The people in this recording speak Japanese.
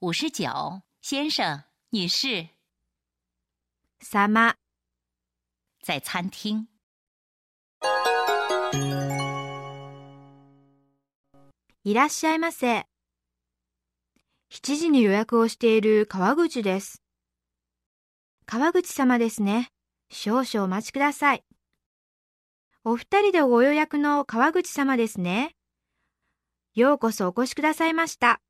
五十九，先生、女士，様、在餐厅。いらっしゃいませ。7時に予約をしている川口です。川口様ですね。少々お待ちください。お二人でご予約の川口様ですね。ようこそお越しくださいました。